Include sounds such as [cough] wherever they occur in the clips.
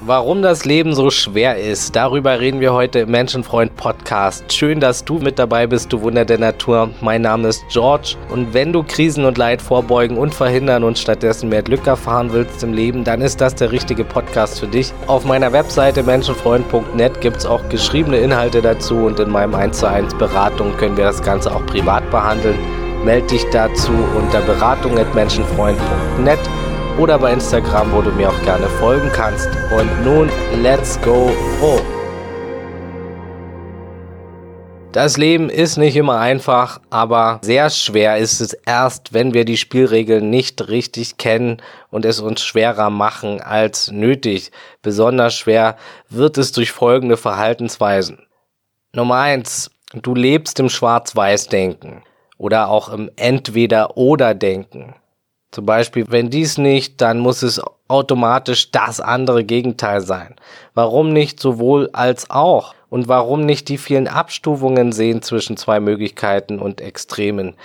Warum das Leben so schwer ist, darüber reden wir heute im Menschenfreund Podcast. Schön, dass du mit dabei bist, du Wunder der Natur. Mein Name ist George und wenn du Krisen und Leid vorbeugen und verhindern und stattdessen mehr Glück erfahren willst im Leben, dann ist das der richtige Podcast für dich. Auf meiner Webseite menschenfreund.net gibt es auch geschriebene Inhalte dazu und in meinem 1 zu 1 Beratung können wir das Ganze auch privat behandeln. Meld dich dazu unter beratung.menschenfreund.net oder bei Instagram, wo du mir auch gerne folgen kannst. Und nun, let's go froh! Das Leben ist nicht immer einfach, aber sehr schwer ist es erst, wenn wir die Spielregeln nicht richtig kennen und es uns schwerer machen als nötig. Besonders schwer wird es durch folgende Verhaltensweisen. Nummer eins: Du lebst im Schwarz-Weiß-Denken oder auch im Entweder-Oder-Denken. Zum Beispiel, wenn dies nicht, dann muss es automatisch das andere Gegenteil sein. Warum nicht sowohl als auch? Und warum nicht die vielen Abstufungen sehen zwischen zwei Möglichkeiten und Extremen?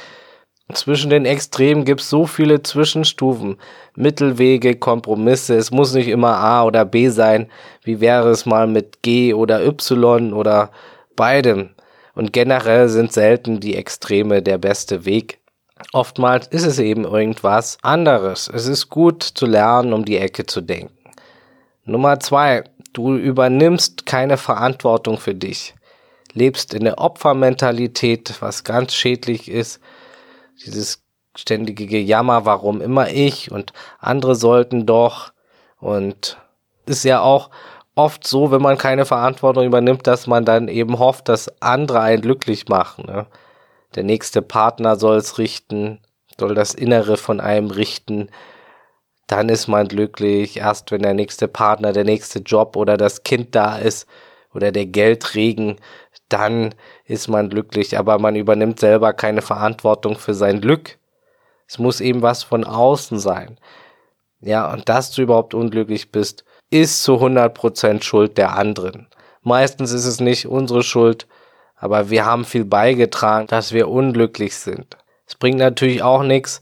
Zwischen den Extremen gibt es so viele Zwischenstufen, Mittelwege, Kompromisse. Es muss nicht immer A oder B sein. Wie wäre es mal mit G oder Y oder beidem? Und generell sind selten die Extreme der beste Weg. Oftmals ist es eben irgendwas anderes. Es ist gut zu lernen, um die Ecke zu denken. Nummer zwei, du übernimmst keine Verantwortung für dich. Lebst in der Opfermentalität, was ganz schädlich ist. Dieses ständige Gejammer, warum immer ich und andere sollten doch. Und ist ja auch oft so, wenn man keine Verantwortung übernimmt, dass man dann eben hofft, dass andere einen glücklich machen. Ne? Der nächste Partner soll es richten, soll das Innere von einem richten. Dann ist man glücklich, erst wenn der nächste Partner, der nächste Job oder das Kind da ist oder der Geldregen, dann ist man glücklich, aber man übernimmt selber keine Verantwortung für sein Glück. Es muss eben was von außen sein. Ja, und dass du überhaupt unglücklich bist, ist zu 100% Schuld der anderen. Meistens ist es nicht unsere Schuld, aber wir haben viel beigetragen, dass wir unglücklich sind. Es bringt natürlich auch nichts,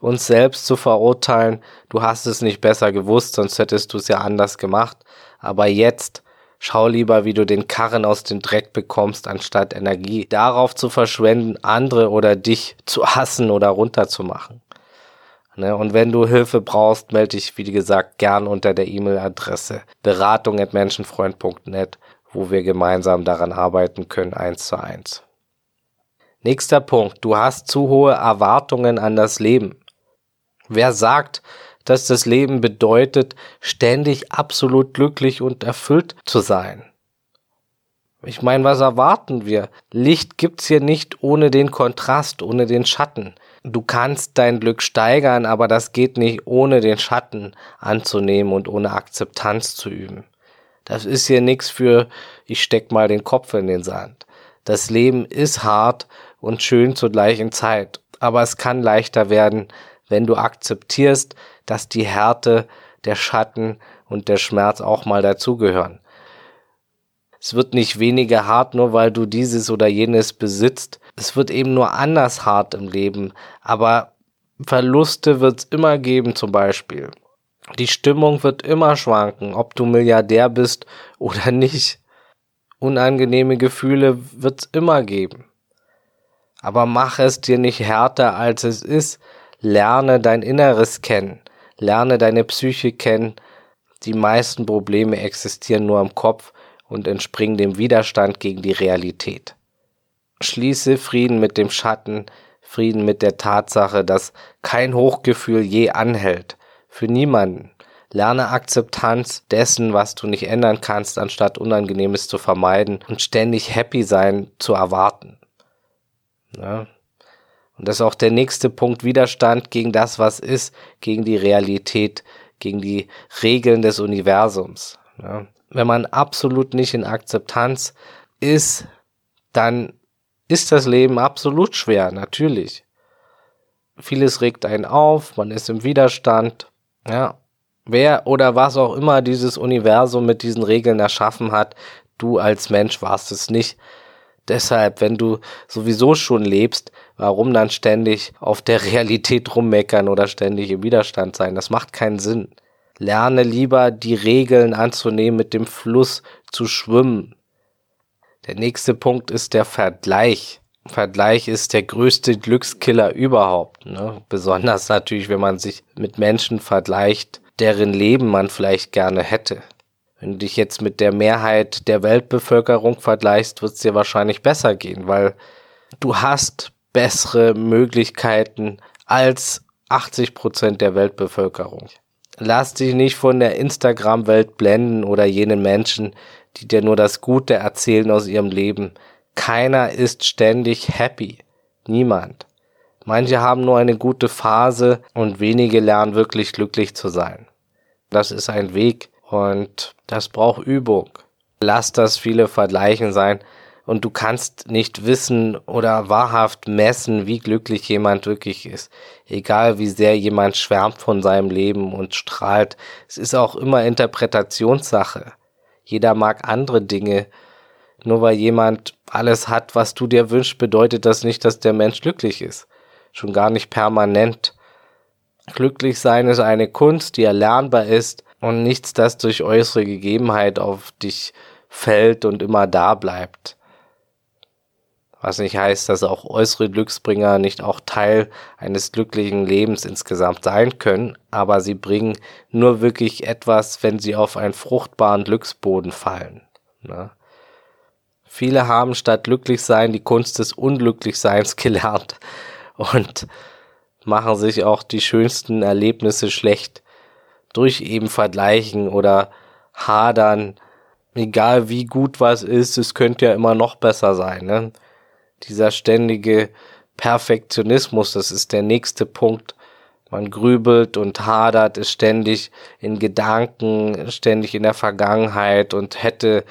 uns selbst zu verurteilen. Du hast es nicht besser gewusst, sonst hättest du es ja anders gemacht. Aber jetzt schau lieber, wie du den Karren aus dem Dreck bekommst, anstatt Energie darauf zu verschwenden, andere oder dich zu hassen oder runterzumachen. Ne? Und wenn du Hilfe brauchst, melde dich, wie gesagt, gern unter der E-Mail-Adresse beratung.menschenfreund.net wo wir gemeinsam daran arbeiten können, eins zu eins. Nächster Punkt. Du hast zu hohe Erwartungen an das Leben. Wer sagt, dass das Leben bedeutet, ständig absolut glücklich und erfüllt zu sein? Ich meine, was erwarten wir? Licht gibt's hier nicht ohne den Kontrast, ohne den Schatten. Du kannst dein Glück steigern, aber das geht nicht ohne den Schatten anzunehmen und ohne Akzeptanz zu üben. Das ist hier nichts für, ich steck mal den Kopf in den Sand. Das Leben ist hart und schön zur gleichen Zeit, aber es kann leichter werden, wenn du akzeptierst, dass die Härte, der Schatten und der Schmerz auch mal dazugehören. Es wird nicht weniger hart, nur weil du dieses oder jenes besitzt. Es wird eben nur anders hart im Leben. Aber Verluste wird es immer geben, zum Beispiel. Die Stimmung wird immer schwanken, ob du Milliardär bist oder nicht. Unangenehme Gefühle wird's immer geben. Aber mach es dir nicht härter, als es ist. Lerne dein Inneres kennen. Lerne deine Psyche kennen. Die meisten Probleme existieren nur im Kopf und entspringen dem Widerstand gegen die Realität. Schließe Frieden mit dem Schatten, Frieden mit der Tatsache, dass kein Hochgefühl je anhält für niemanden. Lerne Akzeptanz dessen, was du nicht ändern kannst, anstatt Unangenehmes zu vermeiden und ständig happy sein zu erwarten. Ja. Und das ist auch der nächste Punkt, Widerstand gegen das, was ist, gegen die Realität, gegen die Regeln des Universums. Ja. Wenn man absolut nicht in Akzeptanz ist, dann ist das Leben absolut schwer, natürlich. Vieles regt einen auf, man ist im Widerstand, ja, wer oder was auch immer dieses Universum mit diesen Regeln erschaffen hat, du als Mensch warst es nicht. Deshalb, wenn du sowieso schon lebst, warum dann ständig auf der [laughs] Realität rummeckern oder ständig im Widerstand sein? Das macht keinen Sinn. Lerne lieber die Regeln anzunehmen, mit dem Fluss zu schwimmen. Der nächste Punkt ist der Vergleich. Vergleich ist der größte Glückskiller überhaupt. Ne? Besonders natürlich, wenn man sich mit Menschen vergleicht, deren Leben man vielleicht gerne hätte. Wenn du dich jetzt mit der Mehrheit der Weltbevölkerung vergleichst, wird es dir wahrscheinlich besser gehen, weil du hast bessere Möglichkeiten als 80 Prozent der Weltbevölkerung. Lass dich nicht von der Instagram-Welt blenden oder jenen Menschen, die dir nur das Gute erzählen aus ihrem Leben. Keiner ist ständig happy. Niemand. Manche haben nur eine gute Phase und wenige lernen wirklich glücklich zu sein. Das ist ein Weg und das braucht Übung. Lass das viele vergleichen sein und du kannst nicht wissen oder wahrhaft messen, wie glücklich jemand wirklich ist. Egal wie sehr jemand schwärmt von seinem Leben und strahlt. Es ist auch immer Interpretationssache. Jeder mag andere Dinge. Nur weil jemand alles hat, was du dir wünschst, bedeutet das nicht, dass der Mensch glücklich ist. Schon gar nicht permanent. Glücklich sein ist eine Kunst, die erlernbar ist und nichts, das durch äußere Gegebenheit auf dich fällt und immer da bleibt. Was nicht heißt, dass auch äußere Glücksbringer nicht auch Teil eines glücklichen Lebens insgesamt sein können, aber sie bringen nur wirklich etwas, wenn sie auf einen fruchtbaren Glücksboden fallen. Ne? Viele haben statt Glücklichsein die Kunst des Unglücklichseins gelernt und machen sich auch die schönsten Erlebnisse schlecht durch eben Vergleichen oder Hadern. Egal wie gut was ist, es könnte ja immer noch besser sein. Ne? dieser ständige Perfektionismus, das ist der nächste Punkt. Man grübelt und hadert, ist ständig in Gedanken, ständig in der Vergangenheit und hätte,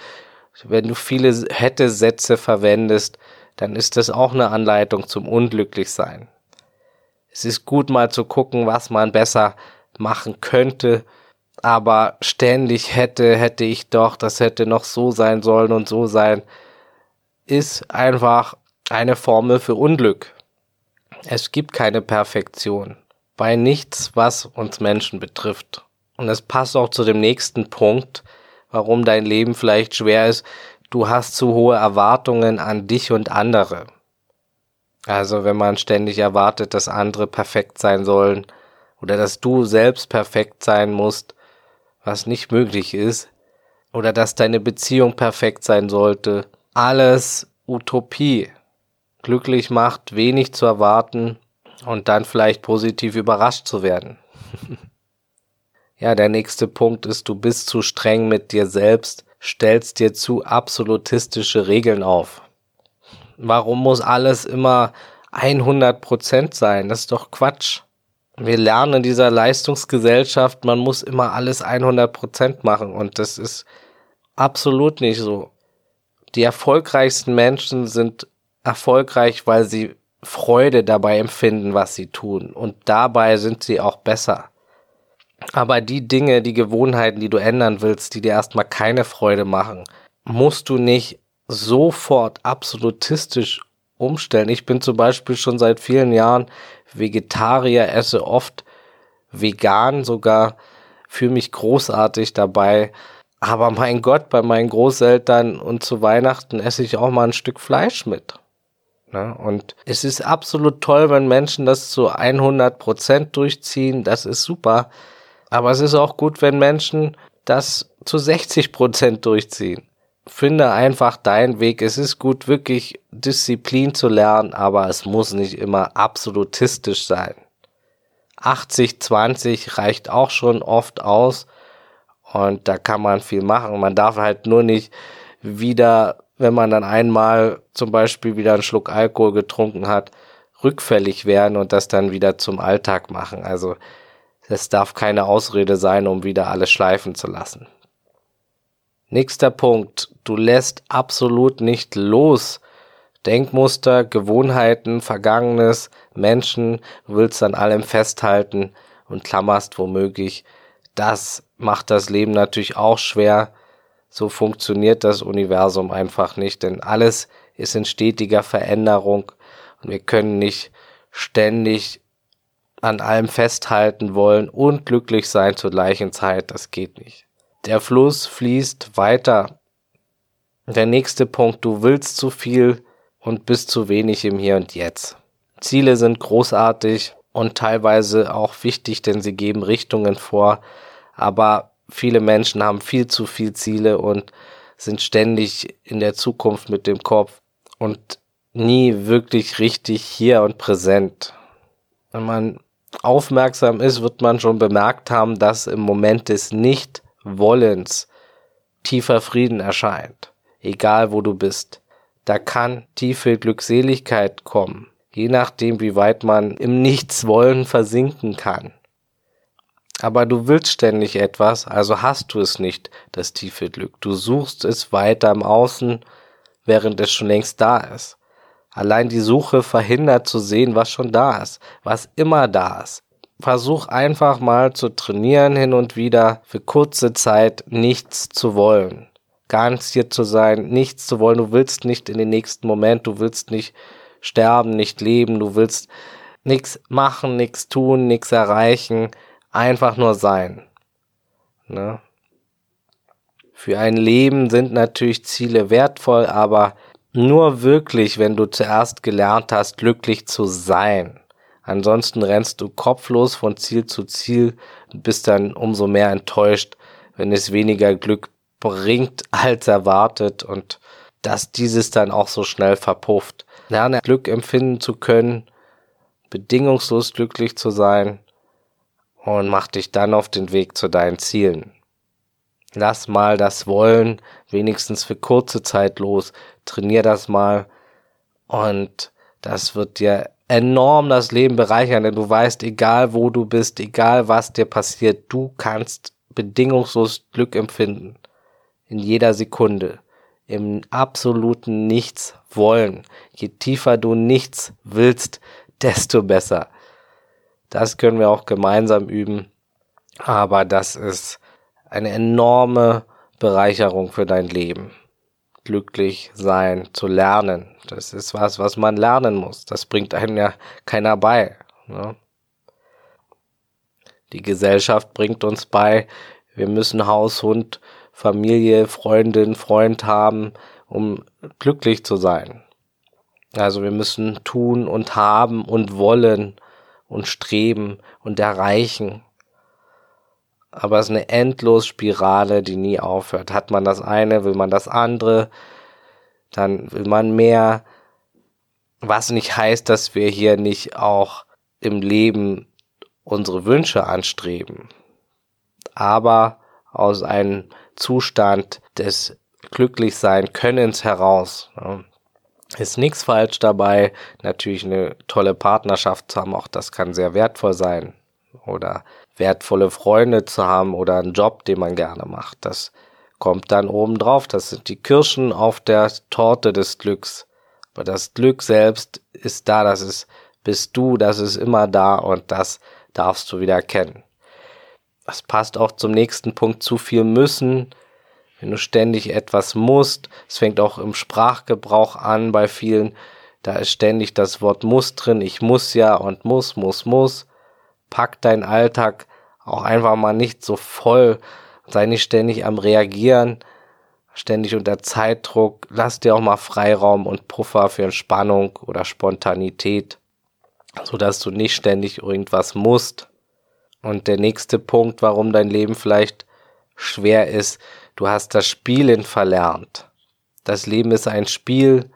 wenn du viele hätte Sätze verwendest, dann ist das auch eine Anleitung zum Unglücklichsein. Es ist gut mal zu gucken, was man besser machen könnte, aber ständig hätte, hätte ich doch, das hätte noch so sein sollen und so sein, ist einfach eine Formel für Unglück. Es gibt keine Perfektion bei nichts, was uns Menschen betrifft. Und es passt auch zu dem nächsten Punkt, warum dein Leben vielleicht schwer ist. Du hast zu hohe Erwartungen an dich und andere. Also wenn man ständig erwartet, dass andere perfekt sein sollen oder dass du selbst perfekt sein musst, was nicht möglich ist, oder dass deine Beziehung perfekt sein sollte, alles Utopie glücklich macht, wenig zu erwarten und dann vielleicht positiv überrascht zu werden. [laughs] ja, der nächste Punkt ist, du bist zu streng mit dir selbst, stellst dir zu absolutistische Regeln auf. Warum muss alles immer 100 Prozent sein? Das ist doch Quatsch. Wir lernen in dieser Leistungsgesellschaft, man muss immer alles 100 Prozent machen und das ist absolut nicht so. Die erfolgreichsten Menschen sind erfolgreich, weil sie Freude dabei empfinden, was sie tun. Und dabei sind sie auch besser. Aber die Dinge, die Gewohnheiten, die du ändern willst, die dir erstmal keine Freude machen, musst du nicht sofort absolutistisch umstellen. Ich bin zum Beispiel schon seit vielen Jahren Vegetarier, esse oft vegan sogar, fühle mich großartig dabei. Aber mein Gott, bei meinen Großeltern und zu Weihnachten esse ich auch mal ein Stück Fleisch mit. Ne? Und es ist absolut toll, wenn Menschen das zu 100 Prozent durchziehen. Das ist super. Aber es ist auch gut, wenn Menschen das zu 60 Prozent durchziehen. Finde einfach deinen Weg. Es ist gut, wirklich Disziplin zu lernen, aber es muss nicht immer absolutistisch sein. 80-20 reicht auch schon oft aus und da kann man viel machen. Man darf halt nur nicht wieder wenn man dann einmal zum Beispiel wieder einen Schluck Alkohol getrunken hat, rückfällig werden und das dann wieder zum Alltag machen. Also es darf keine Ausrede sein, um wieder alles schleifen zu lassen. Nächster Punkt. Du lässt absolut nicht los. Denkmuster, Gewohnheiten, Vergangenes, Menschen, willst an allem festhalten und klammerst womöglich. Das macht das Leben natürlich auch schwer. So funktioniert das Universum einfach nicht, denn alles ist in stetiger Veränderung und wir können nicht ständig an allem festhalten wollen und glücklich sein zur gleichen Zeit. Das geht nicht. Der Fluss fließt weiter. Der nächste Punkt, du willst zu viel und bist zu wenig im Hier und Jetzt. Ziele sind großartig und teilweise auch wichtig, denn sie geben Richtungen vor, aber viele Menschen haben viel zu viel Ziele und sind ständig in der Zukunft mit dem Kopf und nie wirklich richtig hier und präsent. Wenn man aufmerksam ist, wird man schon bemerkt haben, dass im Moment des Nicht-Wollens tiefer Frieden erscheint, egal wo du bist. Da kann tiefe Glückseligkeit kommen, je nachdem, wie weit man im Nichtswollen versinken kann. Aber du willst ständig etwas, also hast du es nicht, das tiefe Glück. Du suchst es weiter im Außen, während es schon längst da ist. Allein die Suche verhindert zu sehen, was schon da ist, was immer da ist. Versuch einfach mal zu trainieren hin und wieder für kurze Zeit nichts zu wollen. Ganz hier zu sein, nichts zu wollen. Du willst nicht in den nächsten Moment, du willst nicht sterben, nicht leben, du willst nichts machen, nichts tun, nichts erreichen, einfach nur sein. Ne? Für ein Leben sind natürlich Ziele wertvoll, aber nur wirklich, wenn du zuerst gelernt hast, glücklich zu sein. Ansonsten rennst du kopflos von Ziel zu Ziel und bist dann umso mehr enttäuscht, wenn es weniger Glück bringt [laughs] als erwartet und dass dieses dann auch so schnell verpufft. Lerne Glück empfinden zu können, bedingungslos glücklich zu sein und mach dich dann auf den Weg zu deinen Zielen. Lass mal das Wollen wenigstens für kurze Zeit los. Trainier das mal und das wird dir enorm das Leben bereichern, denn du weißt, egal wo du bist, egal was dir passiert, du kannst bedingungslos Glück empfinden. In jeder Sekunde. Im absoluten Nichts wollen. Je tiefer du nichts willst, desto besser. Das können wir auch gemeinsam üben. Aber das ist eine enorme Bereicherung für dein Leben. Glücklich sein, zu lernen. Das ist was, was man lernen muss. Das bringt einem ja keiner bei. Ne? Die Gesellschaft bringt uns bei, wir müssen Haus, Hund, Familie, Freundin, Freund haben, um glücklich zu sein. Also wir müssen tun und haben und wollen und streben und erreichen aber es ist eine endlos Spirale, die nie aufhört. Hat man das eine, will man das andere, dann will man mehr, was nicht heißt, dass wir hier nicht auch im Leben unsere Wünsche anstreben, aber aus einem Zustand des Glücklichsein Könnens heraus. Ne? Ist nichts falsch dabei, natürlich eine tolle Partnerschaft zu haben, auch das kann sehr wertvoll sein. Oder wertvolle Freunde zu haben oder einen Job, den man gerne macht. Das kommt dann oben drauf. Das sind die Kirschen auf der Torte des Glücks. Aber das Glück selbst ist da, das ist, bist du, das ist immer da und das darfst du wieder kennen. Das passt auch zum nächsten Punkt. Zu viel müssen. Wenn du ständig etwas musst, es fängt auch im Sprachgebrauch an bei vielen, da ist ständig das Wort muss drin. Ich muss ja und muss, muss, muss pack deinen Alltag auch einfach mal nicht so voll, sei nicht ständig am Reagieren, ständig unter Zeitdruck, lass dir auch mal Freiraum und Puffer für Entspannung oder Spontanität, so dass du nicht ständig irgendwas musst. Und der nächste Punkt, warum dein Leben vielleicht schwer ist, du hast das Spielen verlernt. Das Leben ist ein Spiel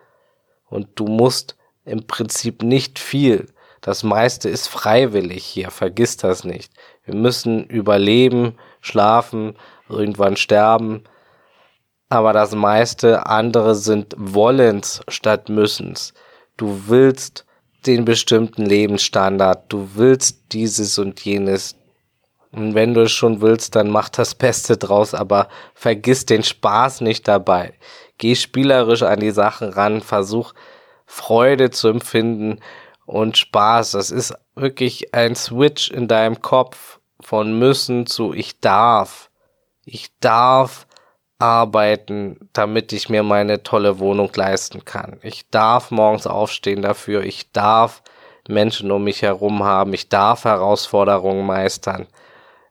und du musst im Prinzip nicht viel. Das meiste ist freiwillig hier, vergiss das nicht. Wir müssen überleben, schlafen, irgendwann sterben. Aber das meiste andere sind Wollens statt Müssens. Du willst den bestimmten Lebensstandard, du willst dieses und jenes. Und wenn du es schon willst, dann mach das Beste draus, aber vergiss den Spaß nicht dabei. Geh spielerisch an die Sachen ran, versuch Freude zu empfinden und Spaß. Das ist wirklich ein Switch in deinem Kopf von müssen zu ich darf. Ich darf arbeiten, damit ich mir meine tolle Wohnung leisten kann. Ich darf morgens aufstehen dafür. Ich darf Menschen um mich herum haben. Ich darf Herausforderungen meistern.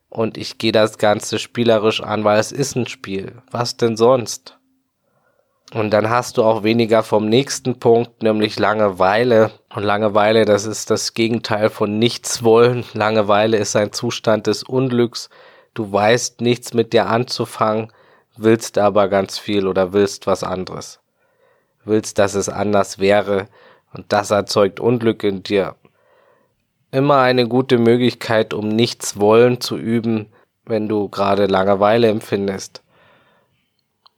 Und ich gehe das Ganze spielerisch an, weil es ist ein Spiel. Was denn sonst? Und dann hast du auch weniger vom nächsten Punkt, nämlich Langeweile. Und Langeweile, das ist das Gegenteil von nichts wollen. Langeweile ist ein Zustand des Unglücks. Du weißt nichts mit dir anzufangen, willst aber ganz viel oder willst was anderes. Willst, dass es anders wäre. Und das erzeugt Unglück in dir. Immer eine gute Möglichkeit, um nichts wollen zu üben, wenn du gerade Langeweile empfindest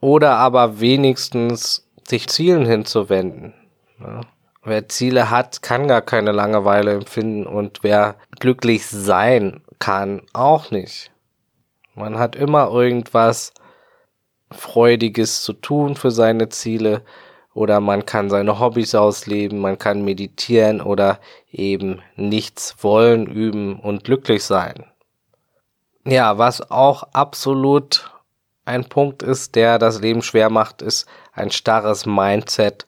oder aber wenigstens sich Zielen hinzuwenden. Ja. Wer Ziele hat, kann gar keine Langeweile empfinden und wer glücklich sein kann, auch nicht. Man hat immer irgendwas Freudiges zu tun für seine Ziele oder man kann seine Hobbys ausleben, man kann meditieren oder eben nichts wollen, üben und glücklich sein. Ja, was auch absolut ein Punkt ist, der das Leben schwer macht, ist ein starres Mindset,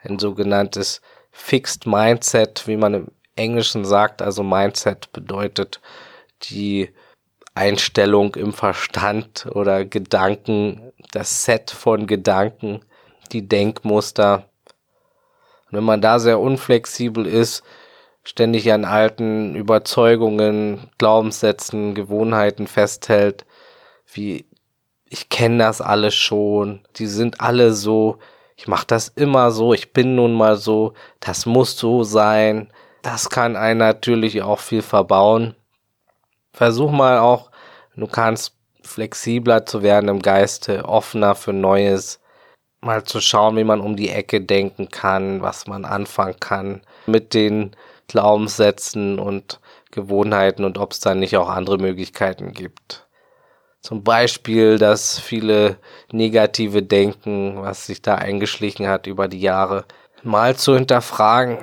ein sogenanntes Fixed Mindset, wie man im Englischen sagt. Also Mindset bedeutet die Einstellung im Verstand oder Gedanken, das Set von Gedanken, die Denkmuster. Und wenn man da sehr unflexibel ist, ständig an alten Überzeugungen, Glaubenssätzen, Gewohnheiten festhält, wie ich kenne das alles schon, die sind alle so, ich mache das immer so, ich bin nun mal so, das muss so sein. Das kann einen natürlich auch viel verbauen. Versuch mal auch, du kannst flexibler zu werden im Geiste, offener für Neues, mal zu schauen, wie man um die Ecke denken kann, was man anfangen kann mit den Glaubenssätzen und Gewohnheiten und ob es da nicht auch andere Möglichkeiten gibt. Zum Beispiel, dass viele negative Denken, was sich da eingeschlichen hat über die Jahre, mal zu hinterfragen.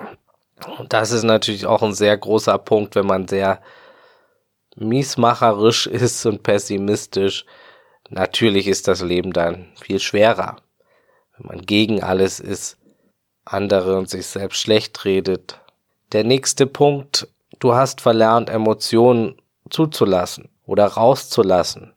Und das ist natürlich auch ein sehr großer Punkt, wenn man sehr miesmacherisch [laughs] ist und pessimistisch. Natürlich ist das Leben dann viel schwerer. Wenn man gegen alles ist, andere und sich selbst schlecht redet. Der nächste Punkt, du hast verlernt, Emotionen zuzulassen oder rauszulassen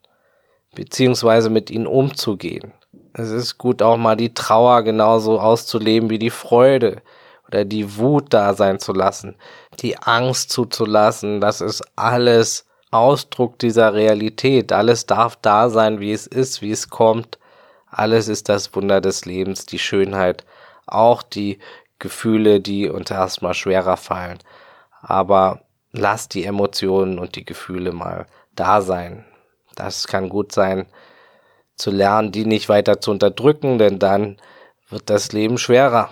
beziehungsweise mit ihnen umzugehen. Es ist gut, auch mal die Trauer genauso auszuleben wie die Freude oder die Wut da sein zu lassen, die Angst zuzulassen. Das ist alles Ausdruck dieser Realität. Alles darf da sein, wie es ist, wie es kommt. Alles ist das Wunder des Lebens, die Schönheit, auch die Gefühle, die uns erstmal schwerer fallen. Aber lass die Emotionen und die Gefühle mal da sein. Das kann gut sein, zu lernen, die nicht weiter zu unterdrücken, denn dann wird das Leben schwerer.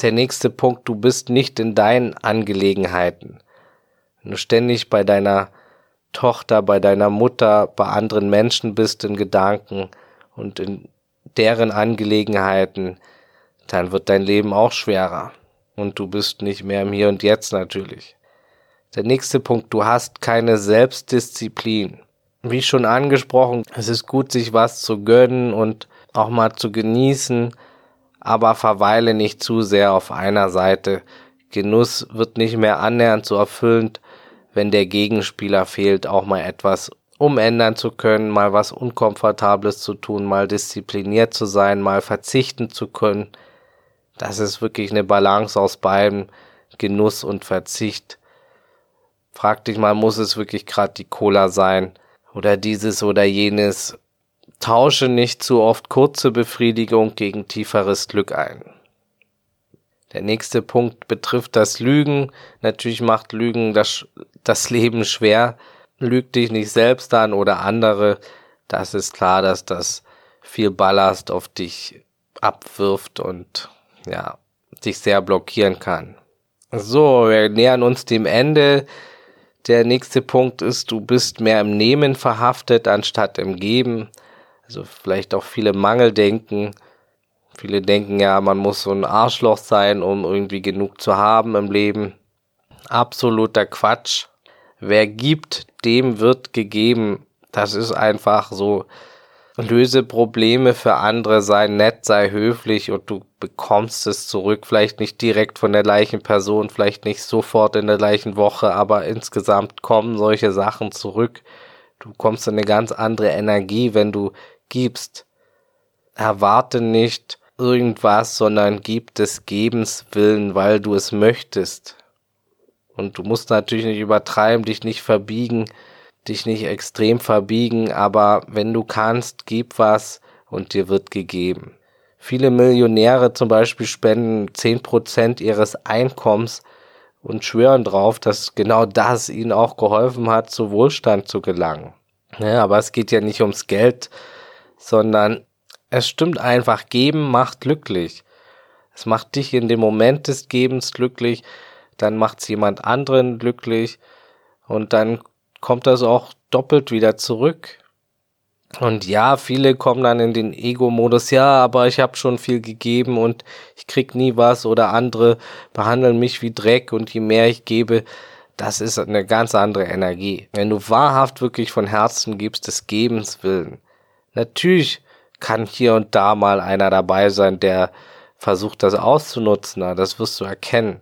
Der nächste Punkt, du bist nicht in deinen Angelegenheiten. Wenn du ständig bei deiner Tochter, bei deiner Mutter, bei anderen Menschen bist in Gedanken und in deren Angelegenheiten, dann wird dein Leben auch schwerer. Und du bist nicht mehr im Hier und Jetzt natürlich. Der nächste Punkt, du hast keine Selbstdisziplin wie schon angesprochen, es ist gut, sich was zu gönnen und auch mal zu genießen, aber verweile nicht zu sehr auf einer Seite. Genuss wird nicht mehr annähernd so erfüllend, wenn der Gegenspieler fehlt, auch mal etwas umändern zu können, mal was Unkomfortables zu tun, mal diszipliniert zu sein, mal verzichten zu können. Das ist wirklich eine Balance aus beidem, Genuss und Verzicht. Frag dich mal, muss es wirklich gerade die Cola sein? Oder dieses oder jenes. Tausche nicht zu oft kurze Befriedigung gegen tieferes Glück ein. Der nächste Punkt betrifft das Lügen. Natürlich macht Lügen das, das Leben schwer. Lüg dich nicht selbst an oder andere. Das ist klar, dass das viel Ballast auf dich abwirft und ja, dich sehr blockieren kann. So, wir nähern uns dem Ende der nächste Punkt ist, du bist mehr im Nehmen verhaftet anstatt im Geben. Also vielleicht auch viele Mangeldenken. Viele denken ja, man muss so ein Arschloch sein, um irgendwie genug zu haben im Leben. Absoluter Quatsch. Wer gibt, dem wird gegeben. Das ist einfach so. Löse Probleme für andere, sei nett, sei höflich und du bekommst es zurück. Vielleicht nicht direkt von der gleichen Person, vielleicht nicht sofort in der gleichen Woche, aber insgesamt kommen solche Sachen zurück. Du kommst in eine ganz andere Energie, wenn du gibst. Erwarte nicht irgendwas, sondern gib des Gebens willen, weil du es möchtest. Und du musst natürlich nicht übertreiben, dich nicht verbiegen, dich nicht extrem verbiegen, aber wenn du kannst, gib was und dir wird gegeben. Viele Millionäre zum Beispiel spenden zehn Prozent ihres Einkommens und schwören drauf, dass genau das ihnen auch geholfen hat, zu Wohlstand zu gelangen. Ja, aber es geht ja nicht ums Geld, sondern es stimmt einfach, geben macht glücklich. Es macht dich in dem Moment des Gebens glücklich, dann macht es jemand anderen glücklich und dann kommt das auch doppelt wieder zurück. Und ja, viele kommen dann in den Ego-Modus, ja, aber ich habe schon viel gegeben und ich krieg nie was oder andere behandeln mich wie Dreck und je mehr ich gebe, das ist eine ganz andere Energie. Wenn du wahrhaft wirklich von Herzen gibst, des Gebens willen. Natürlich kann hier und da mal einer dabei sein, der versucht, das auszunutzen, das wirst du erkennen.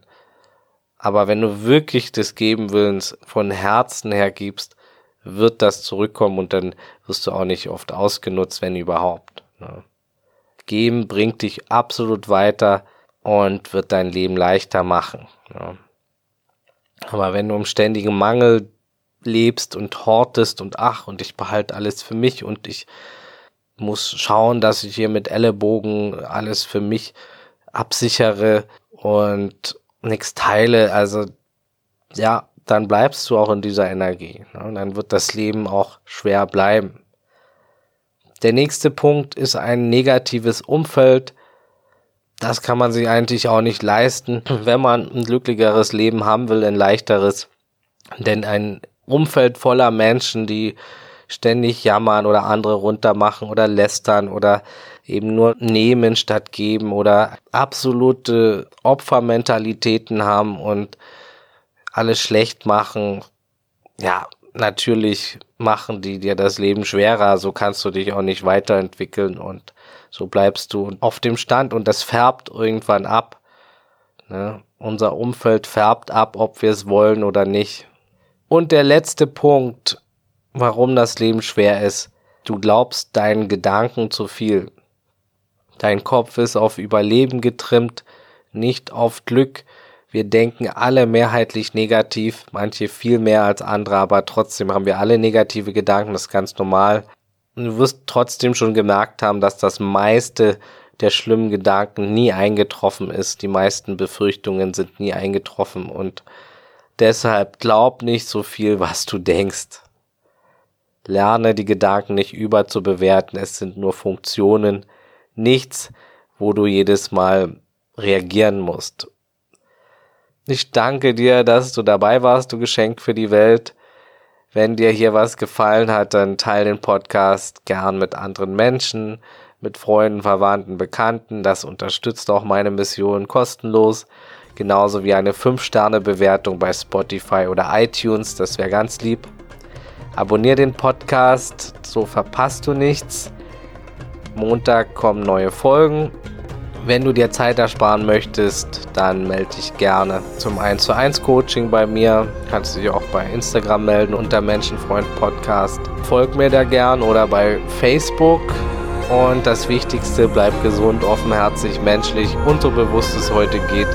Aber wenn du wirklich des Gebenwillens von Herzen her gibst, wird das zurückkommen und dann wirst du auch nicht oft ausgenutzt, wenn überhaupt. Ne? Geben bringt dich absolut weiter und wird dein Leben leichter machen. Ne? Aber wenn du im ständigen Mangel lebst und hortest und ach, und ich behalte alles für mich und ich muss schauen, dass ich hier mit Ellenbogen alles für mich absichere und nichts teile, also ja, dann bleibst du auch in dieser Energie. Ne? Und dann wird das Leben auch schwer bleiben. Der nächste Punkt ist ein negatives Umfeld. Das kann man sich eigentlich auch nicht leisten, [clears throat] wenn man ein glücklicheres Leben haben will, ein leichteres. Denn ein Umfeld voller Menschen, die ständig jammern oder andere runtermachen oder lästern oder eben nur nehmen statt geben oder absolute Opfermentalitäten haben und alles schlecht machen. Ja, natürlich machen die dir das Leben schwerer, so kannst du dich auch nicht weiterentwickeln und so bleibst du auf dem Stand und das färbt irgendwann ab. Ne? Unser Umfeld färbt ab, ob wir es wollen oder nicht. Und der letzte Punkt, warum das Leben schwer ist. Du glaubst deinen Gedanken zu viel. Dein Kopf ist auf Überleben getrimmt, nicht auf Glück. Wir denken alle mehrheitlich negativ, manche viel mehr als andere, aber trotzdem haben wir alle negative Gedanken, das ist ganz normal. Und du wirst trotzdem schon gemerkt haben, dass das meiste der schlimmen Gedanken nie eingetroffen ist. Die meisten Befürchtungen sind nie eingetroffen und deshalb glaub nicht so viel, was du denkst. Lerne die Gedanken nicht überzubewerten. Es sind nur Funktionen, nichts, wo du jedes Mal reagieren musst. Ich danke dir, dass du dabei warst, du Geschenk für die Welt. Wenn dir hier was gefallen hat, dann teile den Podcast gern mit anderen Menschen, mit Freunden, Verwandten, Bekannten. Das unterstützt auch meine Mission kostenlos. Genauso wie eine 5-Sterne-Bewertung bei Spotify oder iTunes. Das wäre ganz lieb. Abonnier den Podcast, so verpasst du nichts. Montag kommen neue Folgen. Wenn du dir Zeit ersparen möchtest, dann melde dich gerne zum 1 zu 1 Coaching bei mir. Kannst du dich auch bei Instagram melden unter Menschenfreund Podcast. Folg mir da gern oder bei Facebook. Und das Wichtigste, bleib gesund, offenherzig, menschlich und so bewusst es heute geht.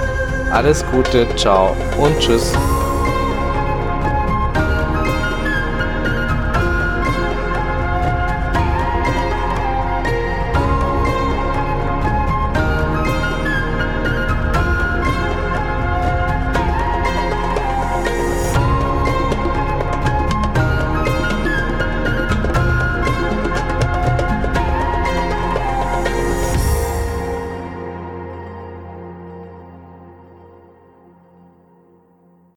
Alles Gute, ciao und tschüss.